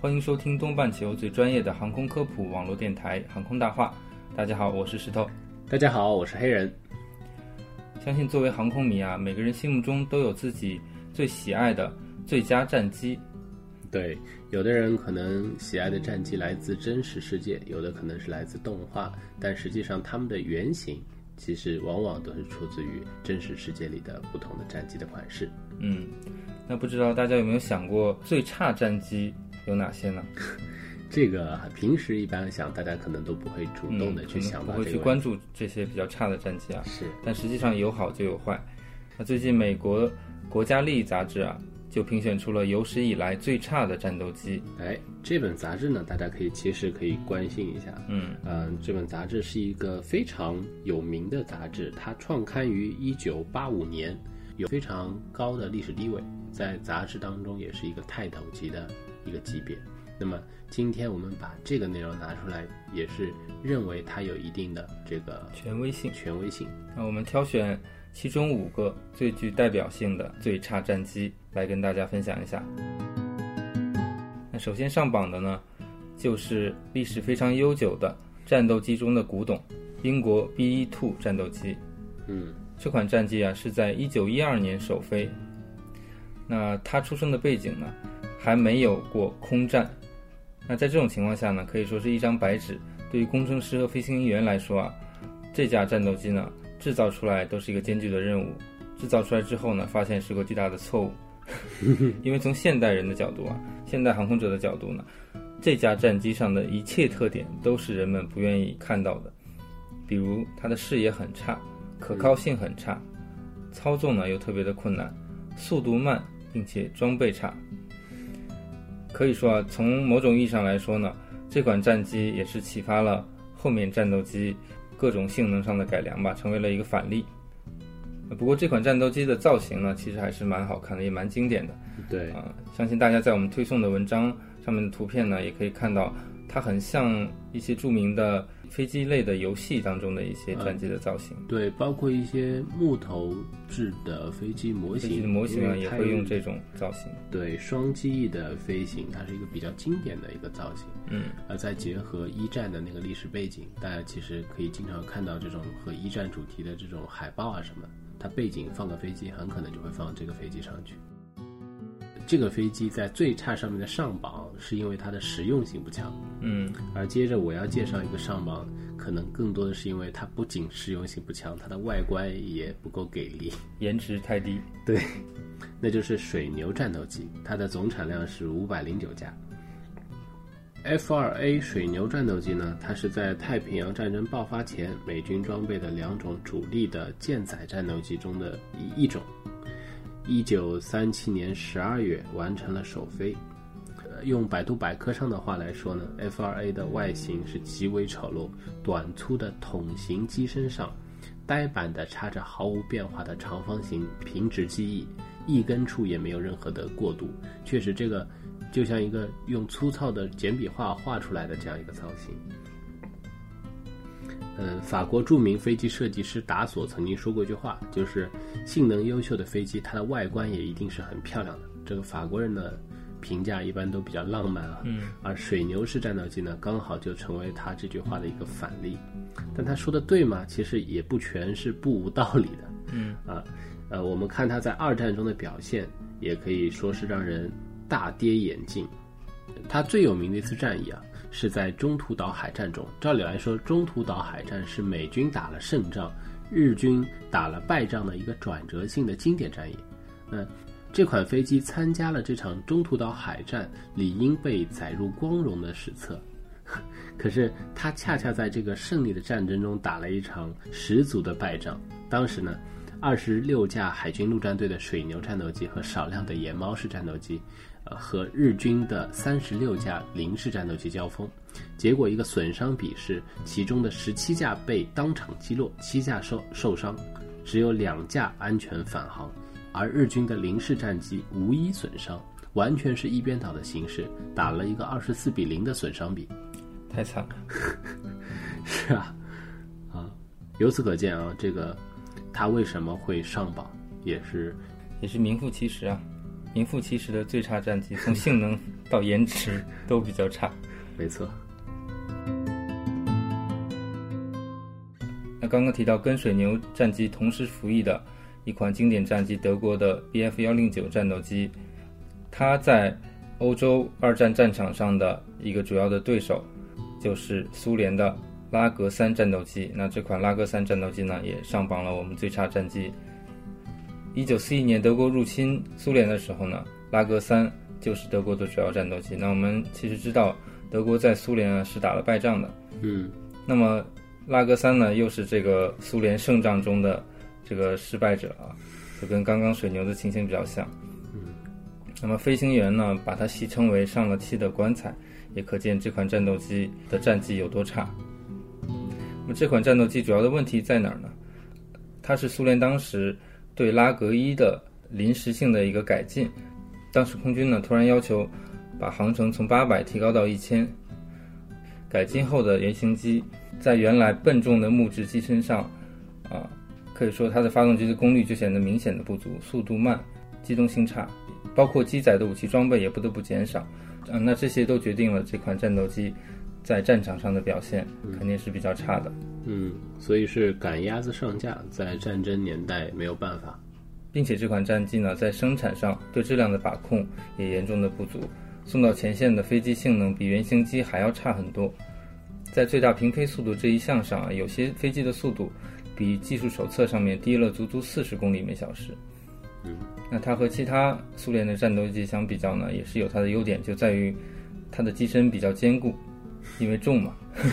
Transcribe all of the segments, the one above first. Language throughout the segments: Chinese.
欢迎收听东半球最专业的航空科普网络电台《航空大话》。大家好，我是石头。大家好，我是黑人。相信作为航空迷啊，每个人心目中都有自己最喜爱的最佳战机。对，有的人可能喜爱的战机来自真实世界，有的可能是来自动画，但实际上他们的原型其实往往都是出自于真实世界里的不同的战机的款式。嗯，那不知道大家有没有想过，最差战机有哪些呢？这个平时一般想，大家可能都不会主动的嗯去想不会。去关注这些比较差的战机啊。是，但实际上有好就有坏。那最近美国国家利益杂志啊，就评选出了有史以来最差的战斗机。哎，这本杂志呢，大家可以其实可以关心一下。嗯嗯，这本杂志是一个非常有名的杂志，它创刊于一九八五年，有非常高的历史地位，在杂志当中也是一个泰斗级的一个级别。那么今天我们把这个内容拿出来，也是认为它有一定的这个权威性。权威性。那我们挑选其中五个最具代表性的最差战机来跟大家分享一下。那首先上榜的呢，就是历史非常悠久的战斗机中的古董——英国 B-1 战斗机。嗯，这款战机啊是在1912年首飞。那它出生的背景呢，还没有过空战。那在这种情况下呢，可以说是一张白纸。对于工程师和飞行员来说啊，这架战斗机呢，制造出来都是一个艰巨的任务。制造出来之后呢，发现是个巨大的错误。因为从现代人的角度啊，现代航空者的角度呢，这架战机上的一切特点都是人们不愿意看到的，比如它的视野很差，可靠性很差，操纵呢又特别的困难，速度慢，并且装备差。可以说啊，从某种意义上来说呢，这款战机也是启发了后面战斗机各种性能上的改良吧，成为了一个反例。不过这款战斗机的造型呢，其实还是蛮好看的，也蛮经典的。对，啊、相信大家在我们推送的文章上面的图片呢，也可以看到，它很像一些著名的飞机类的游戏当中的一些战机的造型。对，包括一些木头制的飞机模型，飞机的模型啊，也会用这种造型。对双机翼的飞行，它是一个比较经典的一个造型。嗯，而再结合一战的那个历史背景，大家其实可以经常看到这种和一战主题的这种海报啊什么，它背景放个飞机，很可能就会放这个飞机上去。这个飞机在最差上面的上榜，是因为它的实用性不强。嗯，而接着我要介绍一个上榜，可能更多的是因为它不仅实用性不强，它的外观也不够给力。颜值太低。对，那就是水牛战斗机，它的总产量是五百零九架。F 二 A 水牛战斗机呢，它是在太平洋战争爆发前美军装备的两种主力的舰载战斗机中的一一种。一九三七年十二月完成了首飞。用百度百科上的话来说呢，F-2A 的外形是极为丑陋，短粗的筒形机身上呆板的插着毫无变化的长方形平直机翼，翼根处也没有任何的过渡，确实这个就像一个用粗糙的简笔画画出来的这样一个造型。嗯，法国著名飞机设计师达索曾经说过一句话，就是性能优秀的飞机，它的外观也一定是很漂亮的。这个法国人的评价一般都比较浪漫啊，嗯，而水牛式战斗机呢，刚好就成为他这句话的一个反例。但他说的对吗？其实也不全是不无道理的。嗯啊，呃，我们看他在二战中的表现，也可以说是让人大跌眼镜。他最有名的一次战役啊，是在中途岛海战中。照理来说，中途岛海战是美军打了胜仗，日军打了败仗的一个转折性的经典战役。嗯，这款飞机参加了这场中途岛海战，理应被载入光荣的史册。可是他恰恰在这个胜利的战争中打了一场十足的败仗。当时呢，二十六架海军陆战队的水牛战斗机和少量的野猫式战斗机，呃和日军的三十六架零式战斗机交锋，结果一个损伤比是其中的十七架被当场击落，七架受受伤，只有两架安全返航，而日军的零式战机无一损伤，完全是一边倒的形式，打了一个二十四比零的损伤比。太惨了。是啊，啊，由此可见啊，这个他为什么会上榜，也是也是名副其实啊，名副其实的最差战机，从性能到颜值 都比较差。没错。那刚刚提到跟水牛战机同时服役的一款经典战机，德国的 Bf 幺零九战斗机，它在欧洲二战战场上的一个主要的对手就是苏联的拉格三战斗机。那这款拉格三战斗机呢，也上榜了我们最差战机。一九四一年德国入侵苏联的时候呢，拉格三就是德国的主要战斗机。那我们其实知道，德国在苏联啊是打了败仗的。嗯那么拉格三呢，又是这个苏联胜仗中的这个失败者啊，就跟刚刚水牛的情形比较像。嗯，那么飞行员呢，把它戏称为上了漆的棺材，也可见这款战斗机的战绩有多差。那么这款战斗机主要的问题在哪儿呢？它是苏联当时对拉格一的临时性的一个改进，当时空军呢突然要求把航程从八百提高到一千，改进后的原型机在原来笨重的木质机身上，啊，可以说它的发动机的功率就显得明显的不足，速度慢，机动性差，包括机载的武器装备也不得不减少，嗯，那这些都决定了这款战斗机在战场上的表现肯定是比较差的，嗯，所以是赶鸭子上架，在战争年代没有办法。并且这款战机呢在生产上对质量的把控也严重的不足，送到前线的飞机性能比原型机还要差很多。在最大平飞速度这一项上啊，有些飞机的速度比技术手册上面低了足足四十公里每小时。嗯，那它和其他苏联的战斗机相比较呢，也是有它的优点，就在于它的机身比较坚固，因为重嘛。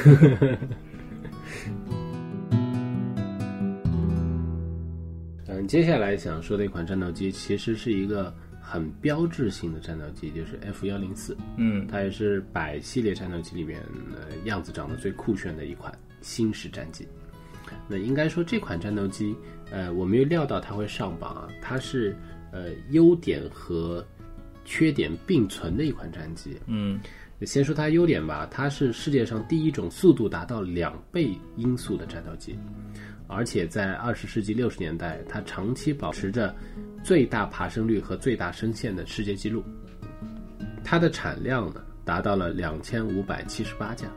嗯，接下来想说的一款战斗机，其实是一个很标志性的战斗机，就是 F 幺零四。嗯它也是百系列战斗机里面呃样子长得最酷炫的一款新式战机。那应该说这款战斗机，呃，我没有料到它会上榜啊，它是呃优点和缺点并存的一款战机。嗯先说它优点吧，它是世界上第一种速度达到两倍音速的战斗机，而且在二十世纪六十年代，它长期保持着最大爬升率和最大升限的世界纪录。它的产量呢达到了两千五百七十八架，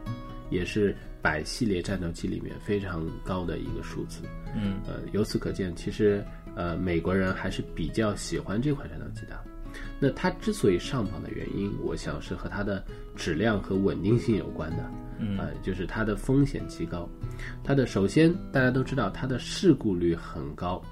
也是百系列战斗机里面非常高的一个数字。嗯呃，由此可见，其实呃美国人还是比较喜欢这款战斗机的。那它之所以上榜的原因，我想是和它的质量和稳定性有关的。嗯呃，就是它的风险极高。它的首先大家都知道它的事故率很高，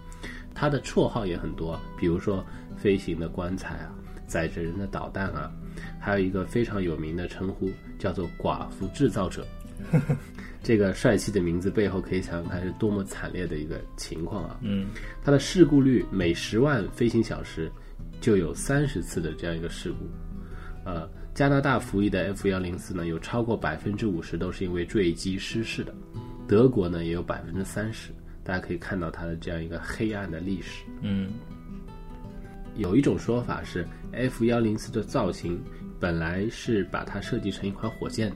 它的绰号也很多，比如说飞行的棺材啊，载着人的导弹啊，还有一个非常有名的称呼叫做“寡妇制造者”。这个帅气的名字背后，可以想想看是多么惨烈的一个情况啊！嗯它的事故率每十万飞行小时就有三十次的这样一个事故。呃，加拿大服役的 F 幺零四呢，有超过百分之五十都是因为坠机失事的，德国呢也有百分之三十。大家可以看到它的这样一个黑暗的历史。嗯有一种说法是，F 幺零四的造型本来是把它设计成一款火箭，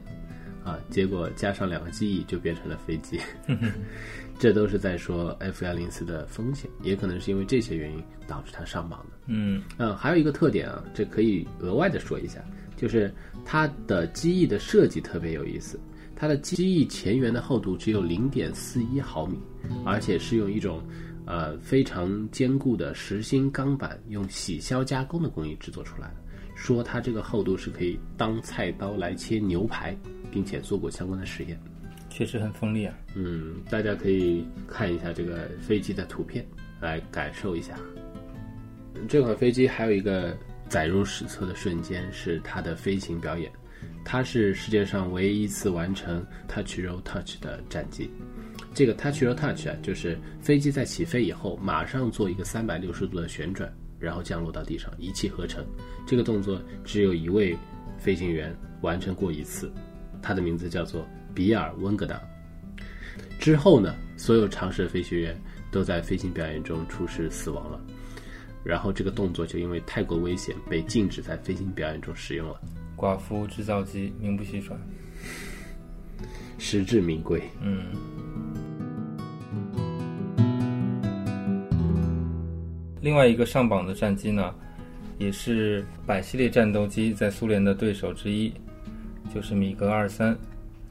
啊，结果加上两个机翼就变成了飞机。这都是在说 F 幺零四的风险，也可能是因为这些原因导致它上榜的。嗯嗯，还有一个特点啊，这可以额外的说一下，就是它的机翼的设计特别有意思。它的机翼前缘的厚度只有零点四一毫米，而且是用一种呃非常坚固的实心钢板用铣削加工的工艺制作出来的。说它这个厚度是可以当菜刀来切牛排，并且做过相关的实验。确实很锋利啊。嗯，大家可以看一下这个飞机的图片，来感受一下。这款飞机还有一个载入史册的瞬间是它的飞行表演，它是世界上唯一一次完成 Touch Roll Touch 的战机。这个 Touch Roll Touch 啊，就是飞机在起飞以后马上做一个三百六十度的旋转，然后降落到地上，一气呵成。这个动作只有一位飞行员完成过一次，他的名字叫做比尔温格达。之后呢，所有尝试的飞行员都在飞行表演中出事死亡了。然后这个动作就因为太过危险，被禁止在飞行表演中使用了。寡妇制造机名不虚传，实至名归。嗯。另外一个上榜的战机呢，也是百系列战斗机在苏联的对手之一，就是米格二三。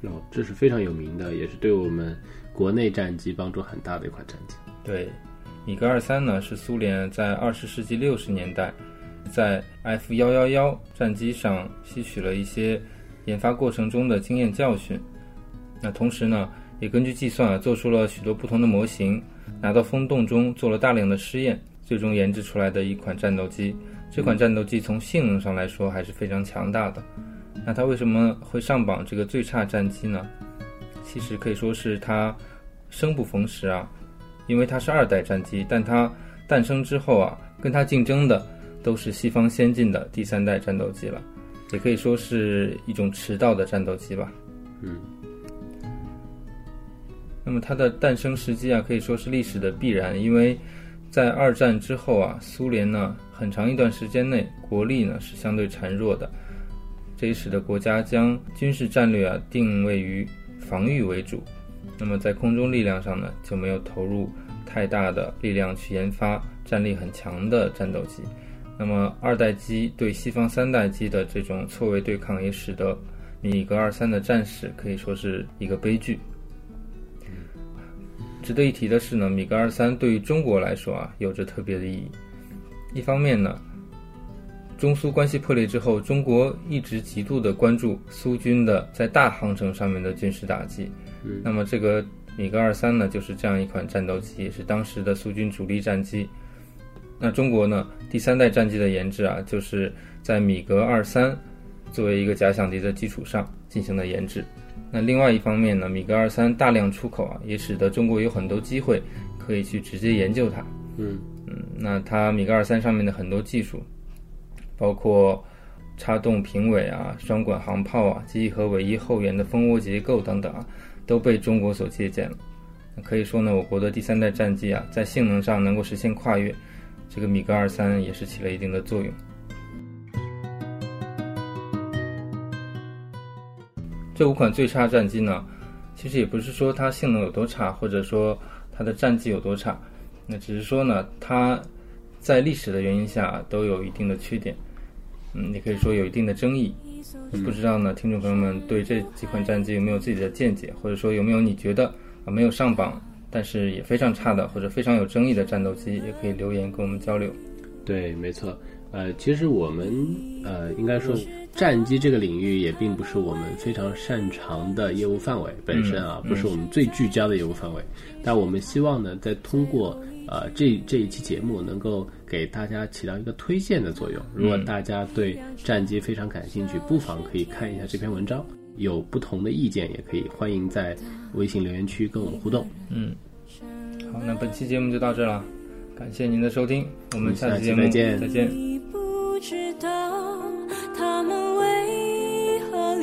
哦，这是非常有名的，也是对我们国内战机帮助很大的一款战机。对。米格二三呢，是苏联在二十世纪六十年代在 F 幺幺幺战机上吸取了一些研发过程中的经验教训。那同时呢，也根据计算啊，做出了许多不同的模型，拿到风洞中做了大量的试验，最终研制出来的一款战斗机。这款战斗机从性能上来说还是非常强大的。那它为什么会上榜这个最差战机呢？其实可以说是它生不逢时啊。因为它是二代战机，但它诞生之后啊，跟它竞争的都是西方先进的第三代战斗机了，也可以说是一种迟到的战斗机吧。嗯。那么它的诞生时机啊，可以说是历史的必然，因为在二战之后啊，苏联呢很长一段时间内国力呢是相对孱弱的，这也使得国家将军事战略啊定位于防御为主。那么在空中力量上呢，就没有投入太大的力量去研发战力很强的战斗机。那么二代机对西方三代机的这种错位对抗，也使得米格二三的战史可以说是一个悲剧。值得一提的是呢，米格二三对于中国来说啊，有着特别的意义。一方面呢，中苏关系破裂之后，中国一直极度的关注苏军的在大航程上面的军事打击。那么这个米格二三呢，就是这样一款战斗机，也是当时的苏军主力战机。那中国呢，第三代战机的研制啊，就是在米格二三作为一个假想敌的基础上进行的研制。那另外一方面呢，米格二三大量出口啊，也使得中国有很多机会可以去直接研究它。嗯嗯，那它米格二三上面的很多技术，包括插动平尾啊、双管航炮啊、机翼和尾翼后缘的蜂窝结构等等啊。都被中国所借鉴了，可以说呢，我国的第三代战机啊，在性能上能够实现跨越，这个米格二三也是起了一定的作用。这五款最差战机呢，其实也不是说它性能有多差，或者说它的战绩有多差，那只是说呢，它在历史的原因下都有一定的缺点，嗯，也可以说有一定的争议。不知道呢，听众朋友们对这几款战机有没有自己的见解，或者说有没有你觉得啊没有上榜，但是也非常差的或者非常有争议的战斗机，也可以留言跟我们交流。对，没错，呃，其实我们呃应该说战机这个领域也并不是我们非常擅长的业务范围本身啊，不是我们最聚焦的业务范围，但我们希望呢，在通过。呃，这这一期节目能够给大家起到一个推荐的作用。如果大家对战机非常感兴趣，不妨可以看一下这篇文章。有不同的意见，也可以欢迎在微信留言区跟我们互动。嗯，好，那本期节目就到这了，感谢您的收听，我们下期节目再见。再见。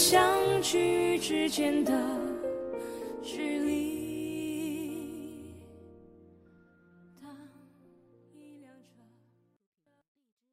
相聚。之间的